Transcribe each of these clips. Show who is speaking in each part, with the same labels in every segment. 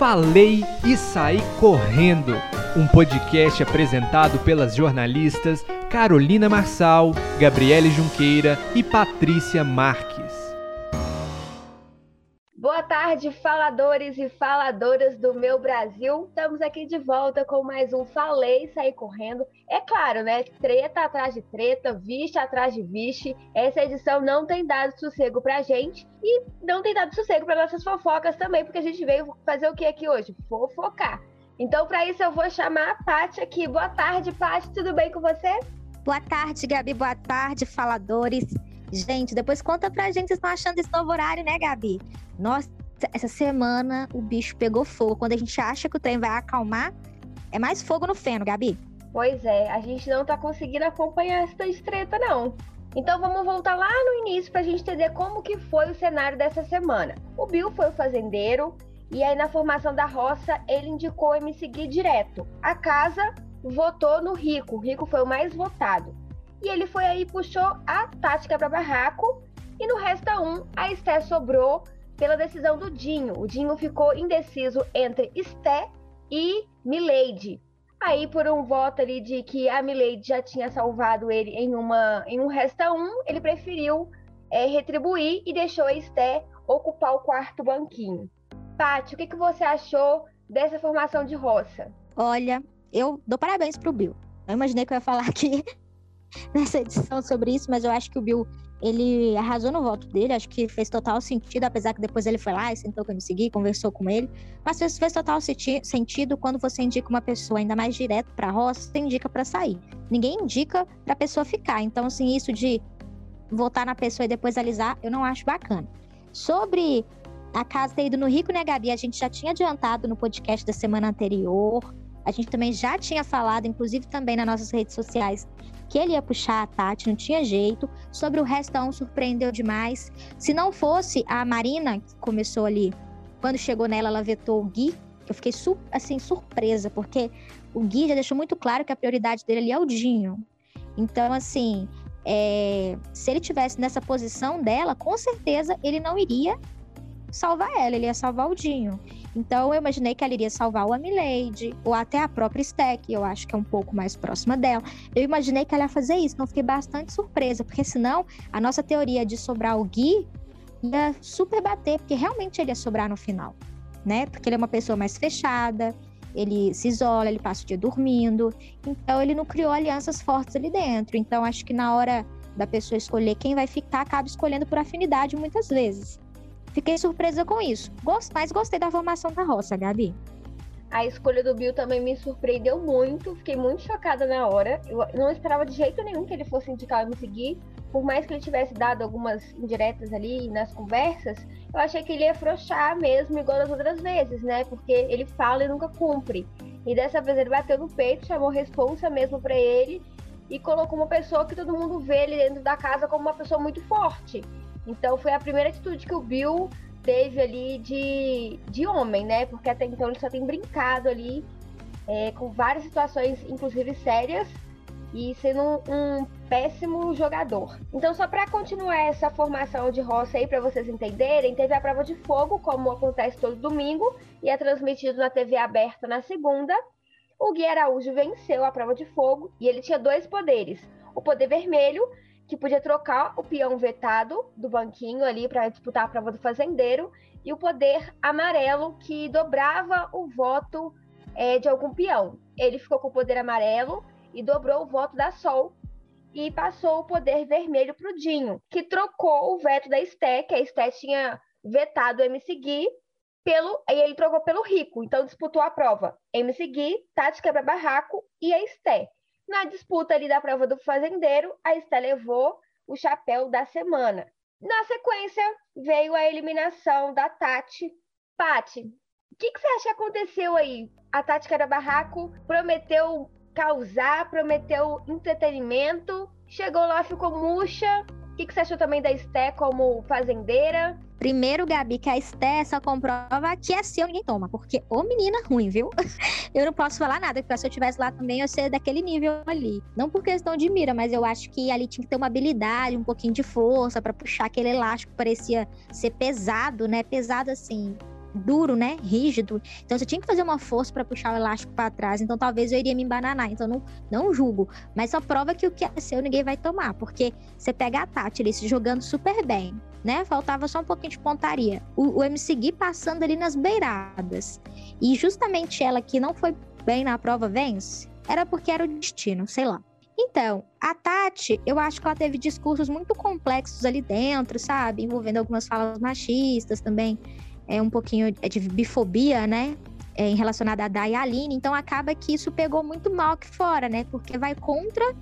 Speaker 1: Falei e Saí Correndo, um podcast apresentado pelas jornalistas Carolina Marçal, Gabriele Junqueira e Patrícia Marques.
Speaker 2: Tarde, faladores e faladoras do meu Brasil. Estamos aqui de volta com mais um Falei Saí Correndo. É claro, né? Treta atrás de treta, vixe atrás de vixe. Essa edição não tem dado sossego pra gente e não tem dado sossego para nossas fofocas também, porque a gente veio fazer o que aqui hoje? Fofocar. Então, para isso, eu vou chamar a Paty aqui. Boa tarde, Paty. Tudo bem com você?
Speaker 3: Boa tarde, Gabi. Boa tarde, faladores. Gente, depois conta pra gente se estão achando esse novo horário, né, Gabi? Nossa, essa semana o bicho pegou fogo. Quando a gente acha que o trem vai acalmar, é mais fogo no feno, Gabi.
Speaker 2: Pois é, a gente não tá conseguindo acompanhar essa estreita, não. Então vamos voltar lá no início para a gente entender como que foi o cenário dessa semana. O Bill foi o fazendeiro e aí na formação da roça ele indicou me seguir direto. A casa votou no Rico, o Rico foi o mais votado. E ele foi aí puxou a tática para barraco e no resta um a Esté sobrou pela decisão do Dinho. O Dinho ficou indeciso entre Esté e Milady. Aí, por um voto ali de que a Milady já tinha salvado ele em, uma, em um resta um, ele preferiu é, retribuir e deixou a Esté ocupar o quarto banquinho. Paty, o que, que você achou dessa formação de roça?
Speaker 3: Olha, eu dou parabéns pro Bill. Eu imaginei que eu ia falar aqui nessa edição sobre isso, mas eu acho que o Bill ele arrasou no voto dele, acho que fez total sentido, apesar que depois ele foi lá e sentou com me seguir, conversou com ele. Mas fez, fez total sentido quando você indica uma pessoa ainda mais direto para roça, você indica para sair. Ninguém indica para pessoa ficar. Então, assim, isso de votar na pessoa e depois alisar, eu não acho bacana. Sobre a casa ter ido no Rico, né, Gabi? A gente já tinha adiantado no podcast da semana anterior. A gente também já tinha falado, inclusive também nas nossas redes sociais, que ele ia puxar a Tati, não tinha jeito. Sobre o restão, surpreendeu demais. Se não fosse a Marina, que começou ali, quando chegou nela, ela vetou o Gui. Eu fiquei assim, surpresa, porque o Gui já deixou muito claro que a prioridade dele ali é o Dinho. Então, assim, é, se ele tivesse nessa posição dela, com certeza ele não iria salvar ela, ele ia salvar o Dinho. Então eu imaginei que ela iria salvar o Amilade, ou até a própria Stack, eu acho que é um pouco mais próxima dela. Eu imaginei que ela ia fazer isso, então fiquei bastante surpresa, porque senão a nossa teoria de sobrar o Gui ia super bater, porque realmente ele ia sobrar no final, né? Porque ele é uma pessoa mais fechada, ele se isola, ele passa o dia dormindo, então ele não criou alianças fortes ali dentro. Então acho que na hora da pessoa escolher quem vai ficar, acaba escolhendo por afinidade muitas vezes. Fiquei surpresa com isso. Gost, mas gostei da formação da roça, Gabi.
Speaker 2: A escolha do Bill também me surpreendeu muito. Fiquei muito chocada na hora. Eu não esperava de jeito nenhum que ele fosse indicar me seguir. Por mais que ele tivesse dado algumas indiretas ali nas conversas, eu achei que ele ia afrouxar mesmo, igual das outras vezes, né? Porque ele fala e nunca cumpre. E dessa vez ele bateu no peito, chamou responsa mesmo para ele e colocou uma pessoa que todo mundo vê ali dentro da casa como uma pessoa muito forte. Então foi a primeira atitude que o Bill teve ali de, de homem, né? Porque até então ele só tem brincado ali é, com várias situações, inclusive sérias, e sendo um, um péssimo jogador. Então, só para continuar essa formação de roça aí, para vocês entenderem, teve a prova de fogo, como acontece todo domingo, e é transmitido na TV aberta na segunda. O Gui Araújo venceu a prova de fogo e ele tinha dois poderes: o poder vermelho, que podia trocar o peão vetado do banquinho ali para disputar a prova do fazendeiro, e o poder amarelo, que dobrava o voto é, de algum peão. Ele ficou com o poder amarelo e dobrou o voto da Sol, e passou o poder vermelho para o Dinho, que trocou o veto da Esté, que a Esté tinha vetado o MC Gui, pelo, e ele trocou pelo Rico, então disputou a prova MC Gui, Tati Quebra-Barraco e a Esté. Na disputa ali da prova do fazendeiro, a Esté levou o chapéu da semana. Na sequência, veio a eliminação da Tati. Pati, o que, que, você acha que aconteceu aí? A Tati Cara Barraco prometeu causar, prometeu entretenimento, chegou lá, ficou murcha, que, que você achou também da Esté como fazendeira?
Speaker 3: Primeiro, Gabi, que a Esté só comprova que é seu, ninguém toma. Porque, ô menina ruim, viu? eu não posso falar nada, porque se eu estivesse lá também, eu ser daquele nível ali. Não por questão de mira, mas eu acho que ali tinha que ter uma habilidade, um pouquinho de força para puxar aquele elástico que parecia ser pesado, né? Pesado assim, duro, né? Rígido. Então você tinha que fazer uma força para puxar o elástico para trás. Então talvez eu iria me embananar. Então não, não julgo. Mas só prova que o que é seu ninguém vai tomar. Porque você pega a Tati ali se jogando super bem, né? Faltava só um pouquinho de pontaria. O, o MC Gui passando ali nas beiradas. E justamente ela que não foi bem na prova vence, era porque era o destino, sei lá. Então, a Tati, eu acho que ela teve discursos muito complexos ali dentro, sabe? Envolvendo algumas falas machistas também é um pouquinho de bifobia, né? É, em relacionada a Dai e a Aline. Então acaba que isso pegou muito mal aqui fora, né? Porque vai contra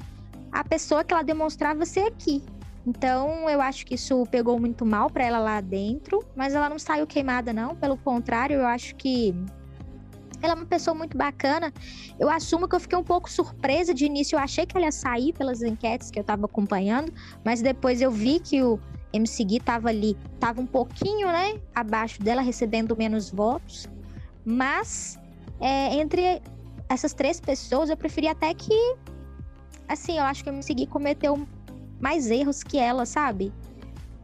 Speaker 3: a pessoa que ela demonstrava ser aqui. Então eu acho que isso pegou muito mal para ela lá dentro, mas ela não saiu queimada, não. Pelo contrário, eu acho que ela é uma pessoa muito bacana. Eu assumo que eu fiquei um pouco surpresa de início. Eu achei que ela ia sair pelas enquetes que eu estava acompanhando, mas depois eu vi que o MC Gui tava ali, tava um pouquinho, né, abaixo dela, recebendo menos votos. Mas é, entre essas três pessoas, eu preferi até que, assim, eu acho que o MC Gui cometeu mais erros que ela, sabe?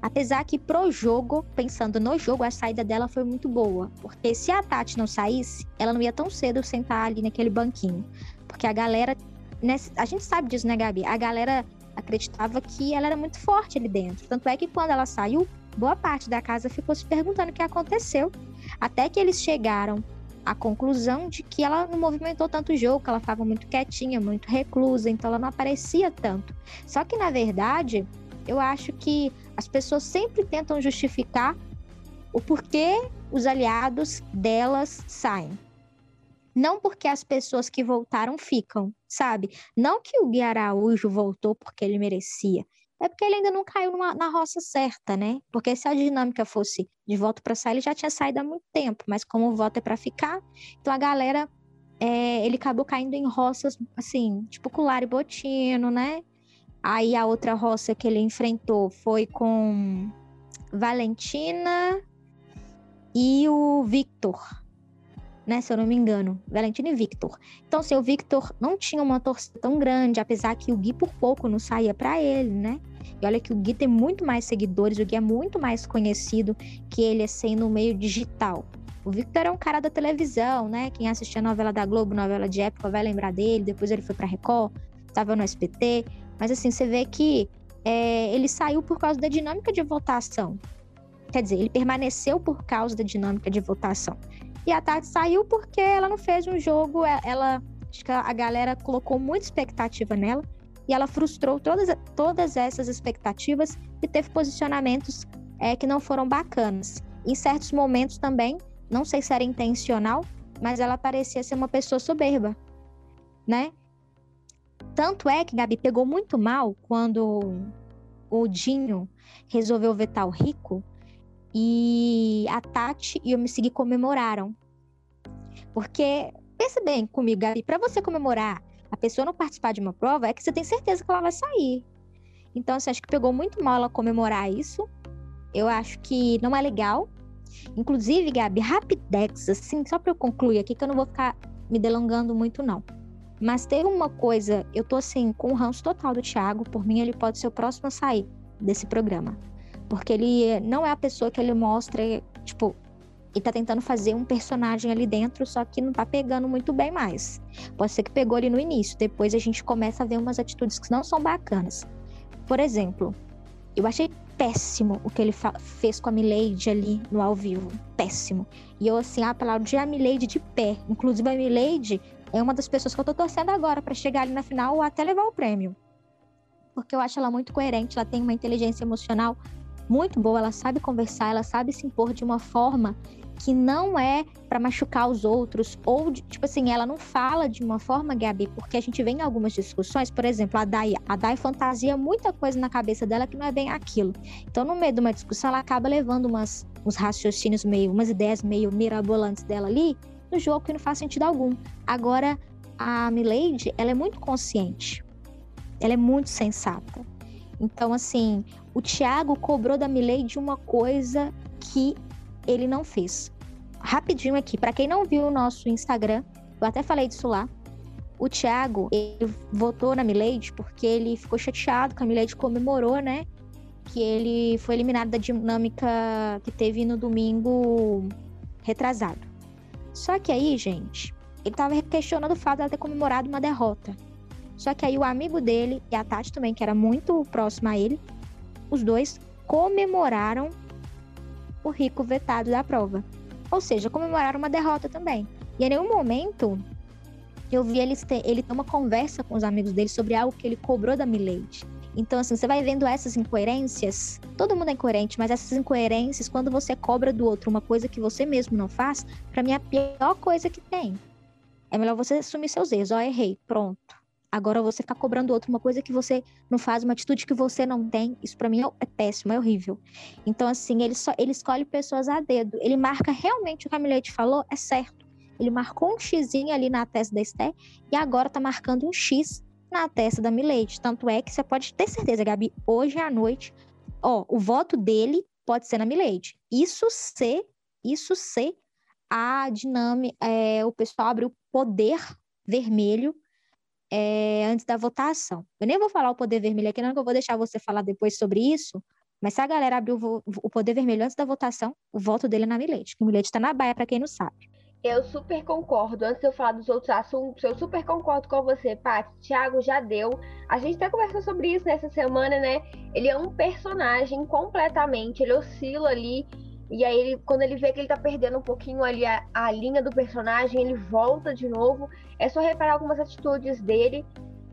Speaker 3: Apesar que pro jogo, pensando no jogo, a saída dela foi muito boa. Porque se a Tati não saísse, ela não ia tão cedo sentar ali naquele banquinho. Porque a galera. Né, a gente sabe disso, né, Gabi? A galera acreditava que ela era muito forte ali dentro. Tanto é que quando ela saiu, boa parte da casa ficou se perguntando o que aconteceu. Até que eles chegaram à conclusão de que ela não movimentou tanto o jogo, que ela estava muito quietinha, muito reclusa, então ela não aparecia tanto. Só que na verdade, eu acho que as pessoas sempre tentam justificar o porquê os aliados delas saem. Não porque as pessoas que voltaram ficam, sabe? Não que o Gui Araújo voltou porque ele merecia. É porque ele ainda não caiu numa, na roça certa, né? Porque se a dinâmica fosse de voto para sair, ele já tinha saído há muito tempo. Mas como o voto é para ficar, então a galera. É, ele acabou caindo em roças, assim, tipo Cular e Botino, né? Aí a outra roça que ele enfrentou foi com Valentina e o Victor, né? Se eu não me engano, Valentina e Victor. Então, assim, o Victor não tinha uma torcida tão grande, apesar que o Gui por pouco não saía para ele, né? E olha que o Gui tem muito mais seguidores, o Gui é muito mais conhecido que ele, assim, no meio digital. O Victor é um cara da televisão, né? Quem assistia a novela da Globo, novela de época, vai lembrar dele. Depois ele foi pra Record, estava no SPT. Mas, assim, você vê que é, ele saiu por causa da dinâmica de votação. Quer dizer, ele permaneceu por causa da dinâmica de votação. E a Tati saiu porque ela não fez um jogo, é, ela acho que a galera colocou muita expectativa nela e ela frustrou todas, todas essas expectativas e teve posicionamentos é, que não foram bacanas. Em certos momentos também, não sei se era intencional, mas ela parecia ser uma pessoa soberba, né? Tanto é que Gabi pegou muito mal quando o Dinho resolveu vetar o Rico e a Tati e eu me segui comemoraram. Porque, pensa bem comigo, Gabi, para você comemorar a pessoa não participar de uma prova, é que você tem certeza que ela vai sair. Então, você acha que pegou muito mal ela comemorar isso. Eu acho que não é legal. Inclusive, Gabi, rapidex, assim, só para eu concluir aqui, que eu não vou ficar me delongando muito, não. Mas teve uma coisa, eu tô assim, com o ranço total do Thiago, por mim ele pode ser o próximo a sair desse programa. Porque ele não é a pessoa que ele mostra, tipo, ele tá tentando fazer um personagem ali dentro, só que não tá pegando muito bem mais. Pode ser que pegou ali no início, depois a gente começa a ver umas atitudes que não são bacanas. Por exemplo, eu achei péssimo o que ele fez com a Milady ali no ao vivo. Péssimo. E eu, assim, aplaudi a Milady de pé. Inclusive, a Milady é uma das pessoas que eu tô torcendo agora para chegar ali na final ou até levar o prêmio. Porque eu acho ela muito coerente, ela tem uma inteligência emocional muito boa, ela sabe conversar, ela sabe se impor de uma forma que não é para machucar os outros, ou, de, tipo assim, ela não fala de uma forma, Gabi, porque a gente vê em algumas discussões, por exemplo, a Dai, a Dai fantasia muita coisa na cabeça dela que não é bem aquilo. Então, no meio de uma discussão, ela acaba levando umas, uns raciocínios meio, umas ideias meio mirabolantes dela ali, no jogo que não faz sentido algum. Agora, a Milady, ela é muito consciente, ela é muito sensata. Então, assim, o Thiago cobrou da Milady uma coisa que ele não fez. Rapidinho aqui, para quem não viu o nosso Instagram, eu até falei disso lá. O Thiago, ele votou na Milady porque ele ficou chateado que a Milady comemorou, né? Que ele foi eliminado da dinâmica que teve no domingo retrasado. Só que aí, gente, ele tava questionando o fato dela ter comemorado uma derrota. Só que aí o amigo dele e a Tati também, que era muito próxima a ele, os dois comemoraram o rico vetado da prova. Ou seja, comemoraram uma derrota também. E em nenhum momento eu vi ele ter, ele ter uma conversa com os amigos dele sobre algo que ele cobrou da Milady. Então, assim, você vai vendo essas incoerências. Todo mundo é incoerente, mas essas incoerências, quando você cobra do outro uma coisa que você mesmo não faz, para mim é a pior coisa que tem. É melhor você assumir seus erros. Ó, oh, errei, pronto. Agora você ficar cobrando outro uma coisa que você não faz, uma atitude que você não tem, isso para mim é, é péssimo, é horrível. Então, assim, ele só ele escolhe pessoas a dedo. Ele marca realmente o que a Milete falou, é certo. Ele marcou um xizinho ali na testa da Esté e agora tá marcando um X na testa da Milady. Tanto é que você pode ter certeza, Gabi, hoje à noite, ó, o voto dele pode ser na Milady. Isso ser, isso ser a dinâmica, é, o pessoal abre o poder vermelho é, antes da votação. Eu nem vou falar o poder vermelho aqui, não, que eu vou deixar você falar depois sobre isso. Mas se a galera abrir o, poder vermelho antes da votação, o voto dele é na Milete, o Milete está na baia, para quem não sabe.
Speaker 2: Eu super concordo. Antes de eu falar dos outros assuntos, eu super concordo com você, Paty. Thiago já deu. A gente até conversou sobre isso nessa semana, né? Ele é um personagem completamente, ele oscila ali e aí, ele, quando ele vê que ele tá perdendo um pouquinho ali a, a linha do personagem, ele volta de novo. É só reparar algumas atitudes dele.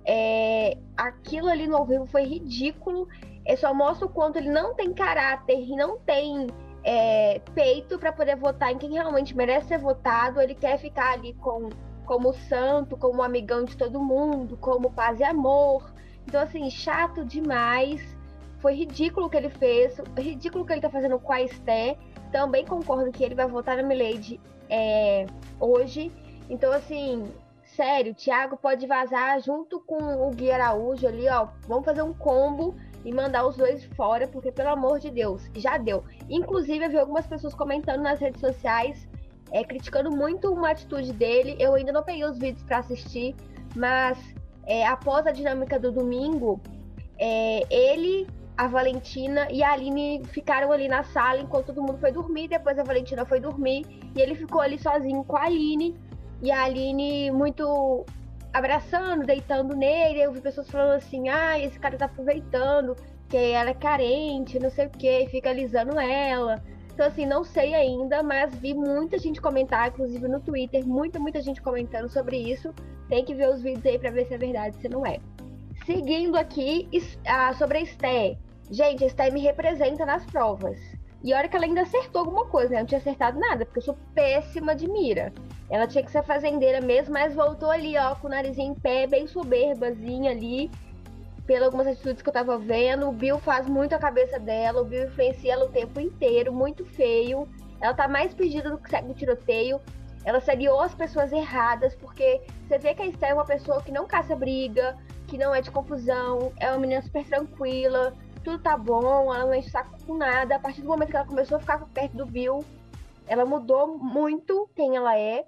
Speaker 2: É, aquilo ali no ao vivo foi ridículo. É só mostra o quanto ele não tem caráter e não tem é, peito para poder votar em quem realmente merece ser votado. Ele quer ficar ali com como santo, como amigão de todo mundo, como paz e amor. Então, assim, chato demais. Foi ridículo o que ele fez, ridículo o que ele tá fazendo com a Esté. Também concordo que ele vai votar na Milady é, hoje. Então, assim, sério, o Thiago pode vazar junto com o Gui Araújo ali, ó. Vamos fazer um combo e mandar os dois fora, porque, pelo amor de Deus, já deu. Inclusive, eu vi algumas pessoas comentando nas redes sociais, é, criticando muito uma atitude dele. Eu ainda não peguei os vídeos para assistir, mas é, após a dinâmica do domingo, é, ele a Valentina e a Aline ficaram ali na sala enquanto todo mundo foi dormir. Depois a Valentina foi dormir e ele ficou ali sozinho com a Aline. E a Aline muito abraçando, deitando nele. Eu vi pessoas falando assim: ah, esse cara tá aproveitando, que ela é carente, não sei o que, fica alisando ela. Então, assim, não sei ainda, mas vi muita gente comentar, inclusive no Twitter, muita, muita gente comentando sobre isso. Tem que ver os vídeos aí pra ver se é verdade, se não é. Seguindo aqui, sobre a Esté. Gente, a Esté me representa nas provas. E olha que ela ainda acertou alguma coisa, né? Eu não tinha acertado nada, porque eu sou péssima de mira. Ela tinha que ser fazendeira mesmo, mas voltou ali, ó, com o narizinho em pé, bem soberbazinha ali, pelas algumas atitudes que eu tava vendo. O Bill faz muito a cabeça dela, o Bill influencia ela o tempo inteiro, muito feio. Ela tá mais perdida do que segue o tiroteio. Ela seriou as pessoas erradas, porque você vê que a Esther é uma pessoa que não caça briga, que não é de confusão, é uma menina super tranquila, tudo tá bom, ela não enche saco com nada. A partir do momento que ela começou a ficar perto do Bill, ela mudou muito quem ela é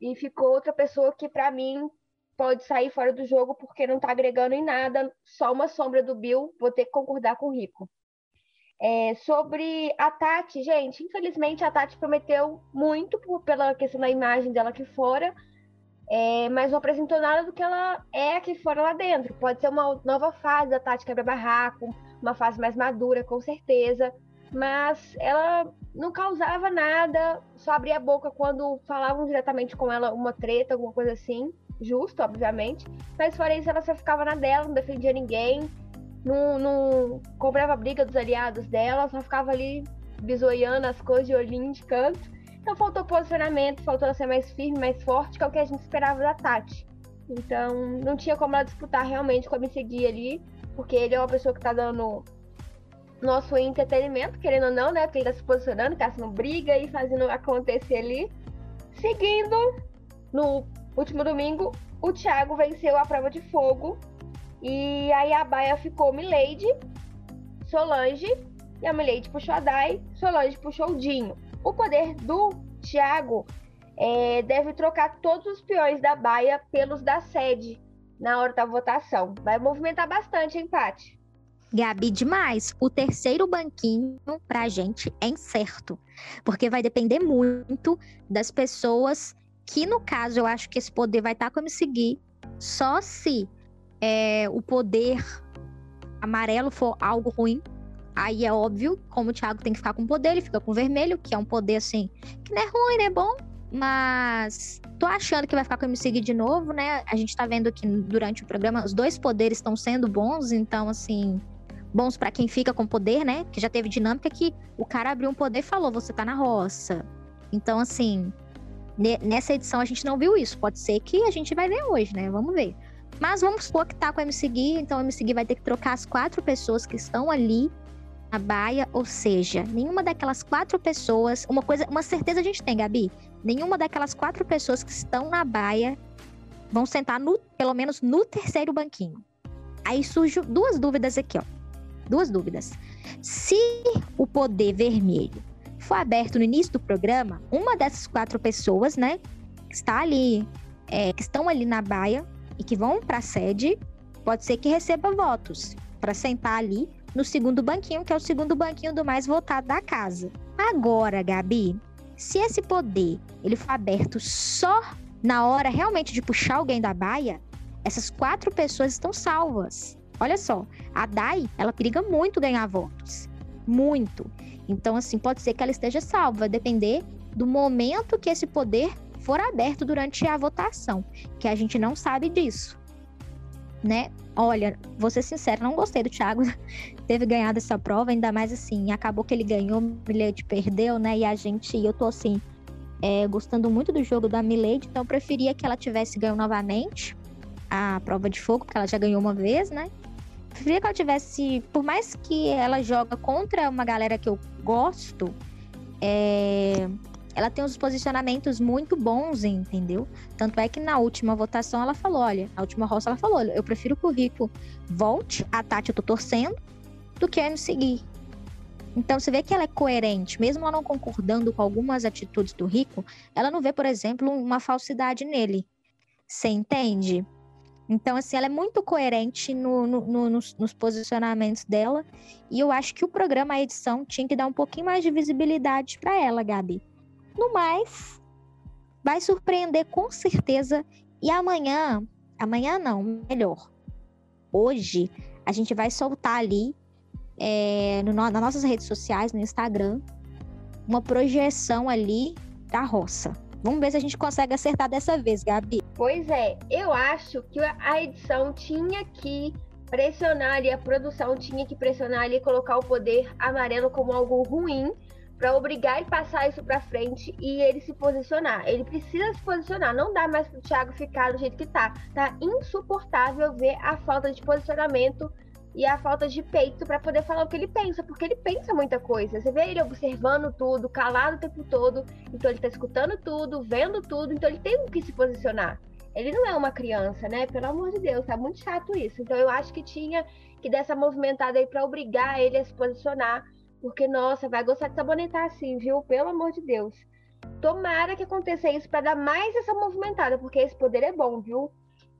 Speaker 2: e ficou outra pessoa que para mim pode sair fora do jogo porque não tá agregando em nada, só uma sombra do Bill, vou ter que concordar com o Rico. É, sobre a Tati, gente, infelizmente a Tati prometeu muito pela questão da imagem dela aqui fora, é, mas não apresentou nada do que ela é aqui fora lá dentro. Pode ser uma nova fase da Tati quebra-barraco, uma fase mais madura, com certeza. Mas ela não causava nada, só abria a boca quando falavam diretamente com ela uma treta, alguma coisa assim. Justo, obviamente. Mas fora isso, ela só ficava na dela, não defendia ninguém, não, não cobrava briga dos aliados dela, só ficava ali bisoiando as coisas de olhinho de canto. Então faltou posicionamento, faltou ela ser mais firme, mais forte, que é o que a gente esperava da Tati. Então não tinha como ela disputar realmente com a seguir ali porque ele é uma pessoa que tá dando nosso entretenimento, querendo ou não, né? Porque ele tá se posicionando, caçando briga e fazendo acontecer ali. Seguindo, no último domingo, o Thiago venceu a prova de fogo. E aí a baia ficou Milady, Solange, e a Milady puxou a Dai, Solange puxou o Dinho. O poder do Thiago é, deve trocar todos os peões da baia pelos da sede na hora da votação. Vai movimentar bastante empate.
Speaker 3: Gabi, demais. O terceiro banquinho pra gente é incerto. Porque vai depender muito das pessoas que, no caso, eu acho que esse poder vai estar tá como seguir só se é, o poder amarelo for algo ruim. Aí é óbvio, como o Thiago tem que ficar com poder, ele fica com vermelho, que é um poder assim, que não é ruim, né? Bom, mas tô achando que vai ficar com o MC de novo, né? A gente tá vendo que durante o programa os dois poderes estão sendo bons, então assim, bons para quem fica com poder, né? Que já teve dinâmica que o cara abriu um poder e falou: "Você tá na roça". Então assim, nessa edição a gente não viu isso. Pode ser que a gente vai ver hoje, né? Vamos ver. Mas vamos supor que tá com o MC Gui, então o MC Gui vai ter que trocar as quatro pessoas que estão ali na baia, ou seja, nenhuma daquelas quatro pessoas, uma coisa, uma certeza a gente tem, Gabi, nenhuma daquelas quatro pessoas que estão na baia vão sentar no, pelo menos no terceiro banquinho. Aí surgem duas dúvidas aqui, ó. Duas dúvidas. Se o poder vermelho for aberto no início do programa, uma dessas quatro pessoas, né, que está ali, é, que estão ali na baia e que vão para a sede, pode ser que receba votos para sentar ali no segundo banquinho, que é o segundo banquinho do mais votado da casa. Agora, Gabi, se esse poder ele for aberto só na hora realmente de puxar alguém da baia, essas quatro pessoas estão salvas. Olha só, a Dai, ela periga muito ganhar votos. Muito. Então, assim, pode ser que ela esteja salva, vai depender do momento que esse poder for aberto durante a votação, que a gente não sabe disso né? Olha, vou ser sincera, não gostei do Thiago ter ganhado essa prova, ainda mais assim, acabou que ele ganhou, Milady perdeu, né? E a gente, eu tô assim, é, gostando muito do jogo da Milady, então eu preferia que ela tivesse ganho novamente a prova de fogo, porque ela já ganhou uma vez, né? Preferia que ela tivesse, por mais que ela joga contra uma galera que eu gosto, é, ela tem uns posicionamentos muito bons, entendeu? Tanto é que na última votação ela falou, olha, na última roça ela falou, eu prefiro que o Rico volte, a Tati eu tô torcendo, do que a me seguir. Então você vê que ela é coerente, mesmo ela não concordando com algumas atitudes do Rico, ela não vê, por exemplo, uma falsidade nele. Você entende? Então, assim, ela é muito coerente no, no, no, nos, nos, posicionamentos dela. E eu acho que o programa, a edição, tinha que dar um pouquinho mais de visibilidade para ela, Gabi. No mais, vai surpreender com certeza. E amanhã, amanhã não, melhor. Hoje, a gente vai soltar ali é, no, nas nossas redes sociais, no Instagram, uma projeção ali da roça. Vamos ver se a gente consegue acertar dessa vez, Gabi.
Speaker 2: Pois é, eu acho que a edição tinha que pressionar ali, a produção tinha que pressionar ali, colocar o poder amarelo como algo ruim para obrigar ele passar isso para frente e ele se posicionar. Ele precisa se posicionar. Não dá mais pro Thiago ficar do jeito que tá. Tá insuportável ver a falta de posicionamento e a falta de peito para poder falar o que ele pensa, porque ele pensa muita coisa. Você vê ele observando tudo, calado o tempo todo, então ele tá escutando tudo, vendo tudo, então ele tem que se posicionar. Ele não é uma criança, né? Pelo amor de Deus, tá muito chato isso. Então eu acho que tinha que dar essa movimentada aí para obrigar ele a se posicionar porque, nossa, vai gostar de sabonetar assim, viu? Pelo amor de Deus. Tomara que aconteça isso para dar mais essa movimentada, porque esse poder é bom, viu?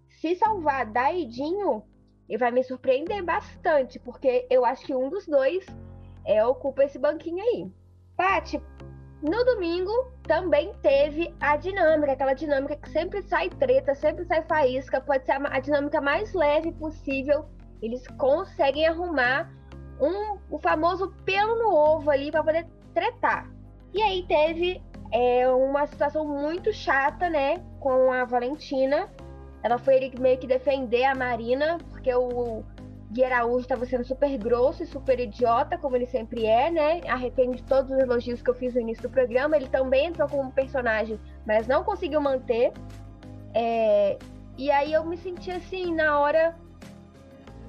Speaker 2: Se salvar Daidinho, ele vai me surpreender bastante, porque eu acho que um dos dois é, ocupa esse banquinho aí. Paty, no domingo também teve a dinâmica, aquela dinâmica que sempre sai treta, sempre sai faísca, pode ser a, a dinâmica mais leve possível. Eles conseguem arrumar um, o famoso pelo no ovo ali para poder tretar. E aí teve é, uma situação muito chata, né, com a Valentina. Ela foi meio que defender a Marina, porque o Gui Araújo estava sendo super grosso e super idiota, como ele sempre é, né? Arrepende de todos os elogios que eu fiz no início do programa. Ele também entrou como personagem, mas não conseguiu manter. É... E aí eu me senti assim, na hora,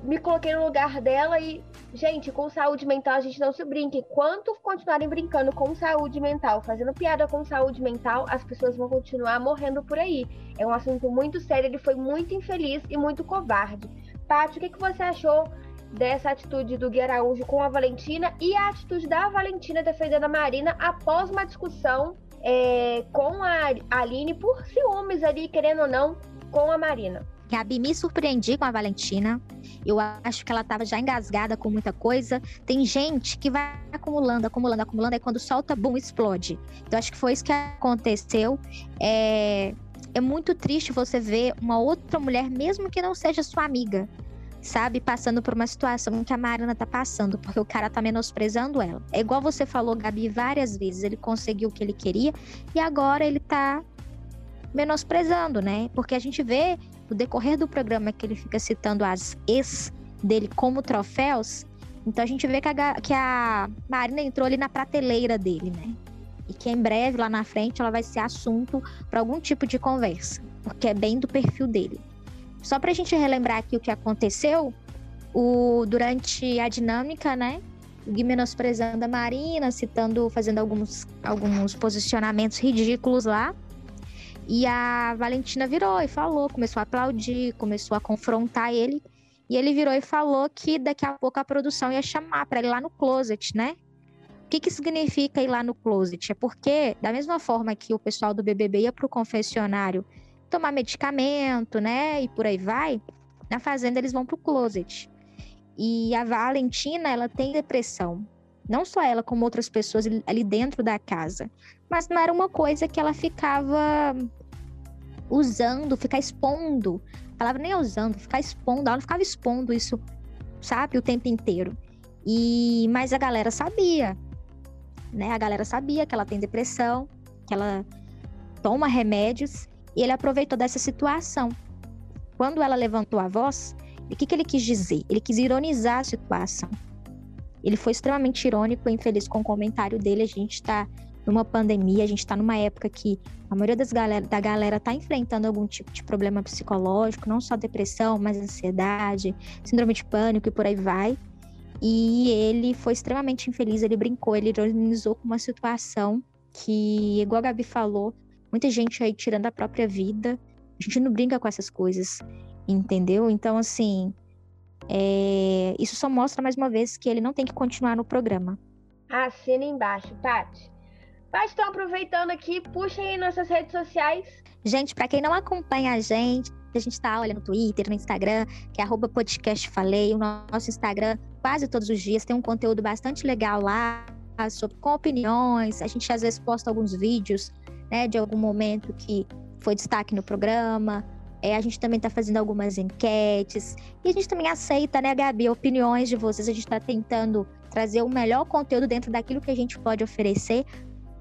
Speaker 2: me coloquei no lugar dela e Gente, com saúde mental a gente não se brinca. Enquanto continuarem brincando com saúde mental, fazendo piada com saúde mental, as pessoas vão continuar morrendo por aí. É um assunto muito sério, ele foi muito infeliz e muito covarde. Paty, o que, que você achou dessa atitude do Gui Araújo com a Valentina e a atitude da Valentina defendendo a Marina após uma discussão é, com a Aline por ciúmes ali, querendo ou não, com a Marina?
Speaker 3: Gabi, me surpreendi com a Valentina. Eu acho que ela estava já engasgada com muita coisa. Tem gente que vai acumulando, acumulando, acumulando, e quando solta, bum, explode. Então, acho que foi isso que aconteceu. É, é muito triste você ver uma outra mulher, mesmo que não seja sua amiga, sabe, passando por uma situação que a Marina tá passando, porque o cara tá menosprezando ela. É igual você falou, Gabi, várias vezes. Ele conseguiu o que ele queria e agora ele tá menosprezando, né? Porque a gente vê no decorrer do programa que ele fica citando as ex dele como troféus, então a gente vê que a, que a Marina entrou ali na prateleira dele, né? E que em breve, lá na frente, ela vai ser assunto para algum tipo de conversa, porque é bem do perfil dele. Só para a gente relembrar aqui o que aconteceu, o, durante a dinâmica, né? O Gui menosprezando a Marina, citando, fazendo alguns, alguns posicionamentos ridículos lá. E a Valentina virou e falou, começou a aplaudir, começou a confrontar ele. E ele virou e falou que daqui a pouco a produção ia chamar para ele lá no closet, né? O que, que significa ir lá no closet? É porque, da mesma forma que o pessoal do BBB ia para o confessionário tomar medicamento, né? E por aí vai, na fazenda eles vão para o closet. E a Valentina, ela tem depressão. Não só ela, como outras pessoas ali dentro da casa mas não era uma coisa que ela ficava usando, ficar expondo. A palavra nem é usando, ficar expondo, ela não ficava expondo isso, sabe, o tempo inteiro. E mas a galera sabia, né? A galera sabia que ela tem depressão, que ela toma remédios, e ele aproveitou dessa situação. Quando ela levantou a voz, o que, que ele quis dizer? Ele quis ironizar a situação. Ele foi extremamente irônico e infeliz com o comentário dele. A gente está numa pandemia, a gente está numa época que a maioria das galera, da galera está enfrentando algum tipo de problema psicológico, não só depressão, mas ansiedade, síndrome de pânico e por aí vai. E ele foi extremamente infeliz, ele brincou, ele ironizou com uma situação que, igual a Gabi falou, muita gente aí tirando a própria vida. A gente não brinca com essas coisas, entendeu? Então, assim, é... isso só mostra mais uma vez que ele não tem que continuar no programa.
Speaker 2: Assina embaixo, Tati. Mas estão aproveitando aqui, puxem aí nossas redes sociais.
Speaker 3: Gente, para quem não acompanha a gente, a gente tá olha no Twitter, no Instagram, que é arroba o nosso Instagram quase todos os dias tem um conteúdo bastante legal lá sobre com opiniões. A gente às vezes posta alguns vídeos, né, de algum momento que foi destaque no programa. É, a gente também está fazendo algumas enquetes. E a gente também aceita, né, Gabi, opiniões de vocês. A gente está tentando trazer o melhor conteúdo dentro daquilo que a gente pode oferecer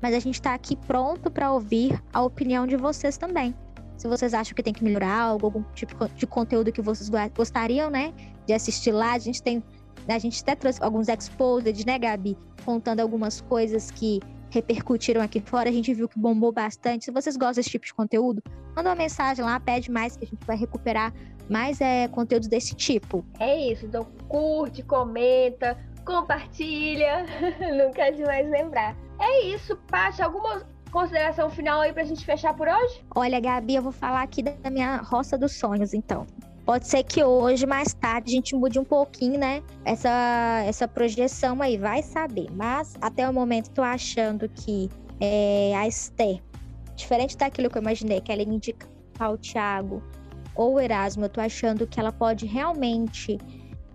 Speaker 3: mas a gente está aqui pronto para ouvir a opinião de vocês também. Se vocês acham que tem que melhorar algo, algum tipo de conteúdo que vocês gostariam, né, de assistir lá, a gente tem, a gente até trouxe alguns exposed, né, Gabi, contando algumas coisas que repercutiram aqui fora, a gente viu que bombou bastante. Se vocês gostam desse tipo de conteúdo, manda uma mensagem lá, pede mais que a gente vai recuperar mais é, conteúdos desse tipo.
Speaker 2: É isso, então curte, comenta, compartilha, nunca é demais lembrar. É isso, Paty, alguma consideração final aí pra gente fechar por hoje?
Speaker 3: Olha, Gabi, eu vou falar aqui da minha roça dos sonhos, então. Pode ser que hoje, mais tarde, a gente mude um pouquinho, né? Essa, essa projeção aí, vai saber. Mas até o momento, tô achando que é, a Esther, diferente daquilo que eu imaginei, que ela ia indicar o Thiago ou o Erasmo, eu tô achando que ela pode realmente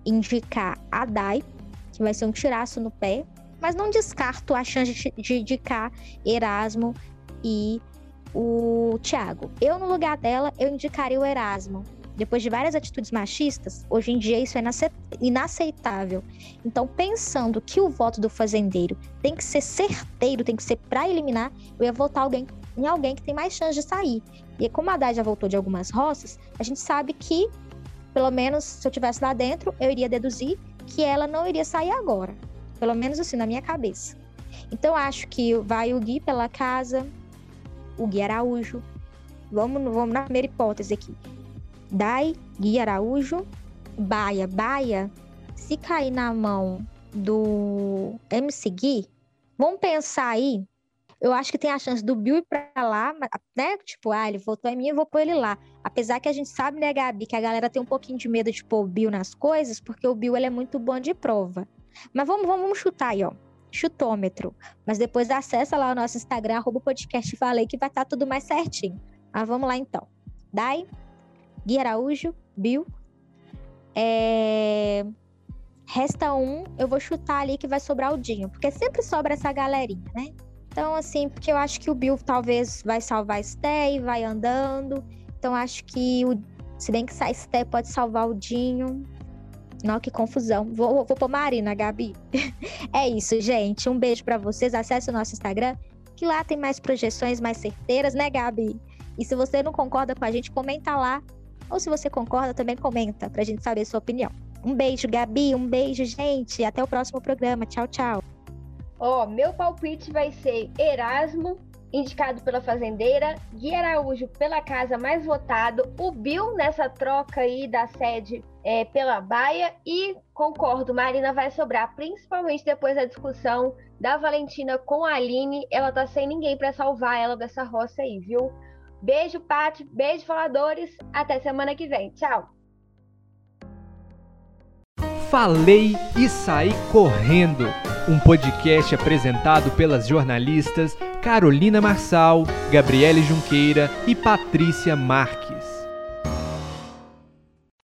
Speaker 3: indicar a Dai, que vai ser um tiraço no pé, mas não descarto a chance de indicar Erasmo e o Thiago. Eu, no lugar dela, eu indicaria o Erasmo. Depois de várias atitudes machistas, hoje em dia isso é inaceitável. Então, pensando que o voto do fazendeiro tem que ser certeiro, tem que ser para eliminar, eu ia votar alguém, em alguém que tem mais chance de sair. E como a Haddad já voltou de algumas roças, a gente sabe que, pelo menos se eu tivesse lá dentro, eu iria deduzir que ela não iria sair agora. Pelo menos assim, na minha cabeça. Então acho que vai o Gui pela casa, o Gui Araújo. Vamos, vamos na primeira hipótese aqui. Dai, Gui Araújo, Baia. Baia, se cair na mão do MC Gui, vamos pensar aí. Eu acho que tem a chance do Bill ir pra lá, né? Tipo, ah, ele votou em mim, eu vou pôr ele lá. Apesar que a gente sabe, né, Gabi, que a galera tem um pouquinho de medo de pôr o Bill nas coisas, porque o Bill ele é muito bom de prova. Mas vamos, vamos chutar aí, ó. Chutômetro. Mas depois acessa lá o nosso Instagram, arroba podcast falei, que vai estar tá tudo mais certinho. Mas vamos lá então. Dai, Gui Araújo, Bill. É... Resta um, eu vou chutar ali que vai sobrar o Dinho, porque sempre sobra essa galerinha, né? Então, assim, porque eu acho que o Bill talvez vai salvar a Sté e vai andando. Então, acho que o... se bem que a Sté pode salvar o Dinho. Não, que confusão. Vou, vou pôr Marina, Gabi. é isso, gente. Um beijo para vocês. Acesse o nosso Instagram, que lá tem mais projeções mais certeiras, né, Gabi? E se você não concorda com a gente, comenta lá. Ou se você concorda, também comenta, pra gente saber a sua opinião. Um beijo, Gabi. Um beijo, gente. Até o próximo programa. Tchau, tchau.
Speaker 2: Ó, oh, meu palpite vai ser Erasmo, indicado pela fazendeira, Gui Araújo pela casa mais votado, o Bill nessa troca aí da sede é, pela Baia e concordo, Marina vai sobrar, principalmente depois da discussão da Valentina com a Aline, ela tá sem ninguém para salvar ela dessa roça aí, viu? Beijo, Paty, beijo, faladores, até semana que vem, tchau!
Speaker 1: Falei e saí correndo. Um podcast apresentado pelas jornalistas Carolina Marçal, Gabriele Junqueira e Patrícia Marques.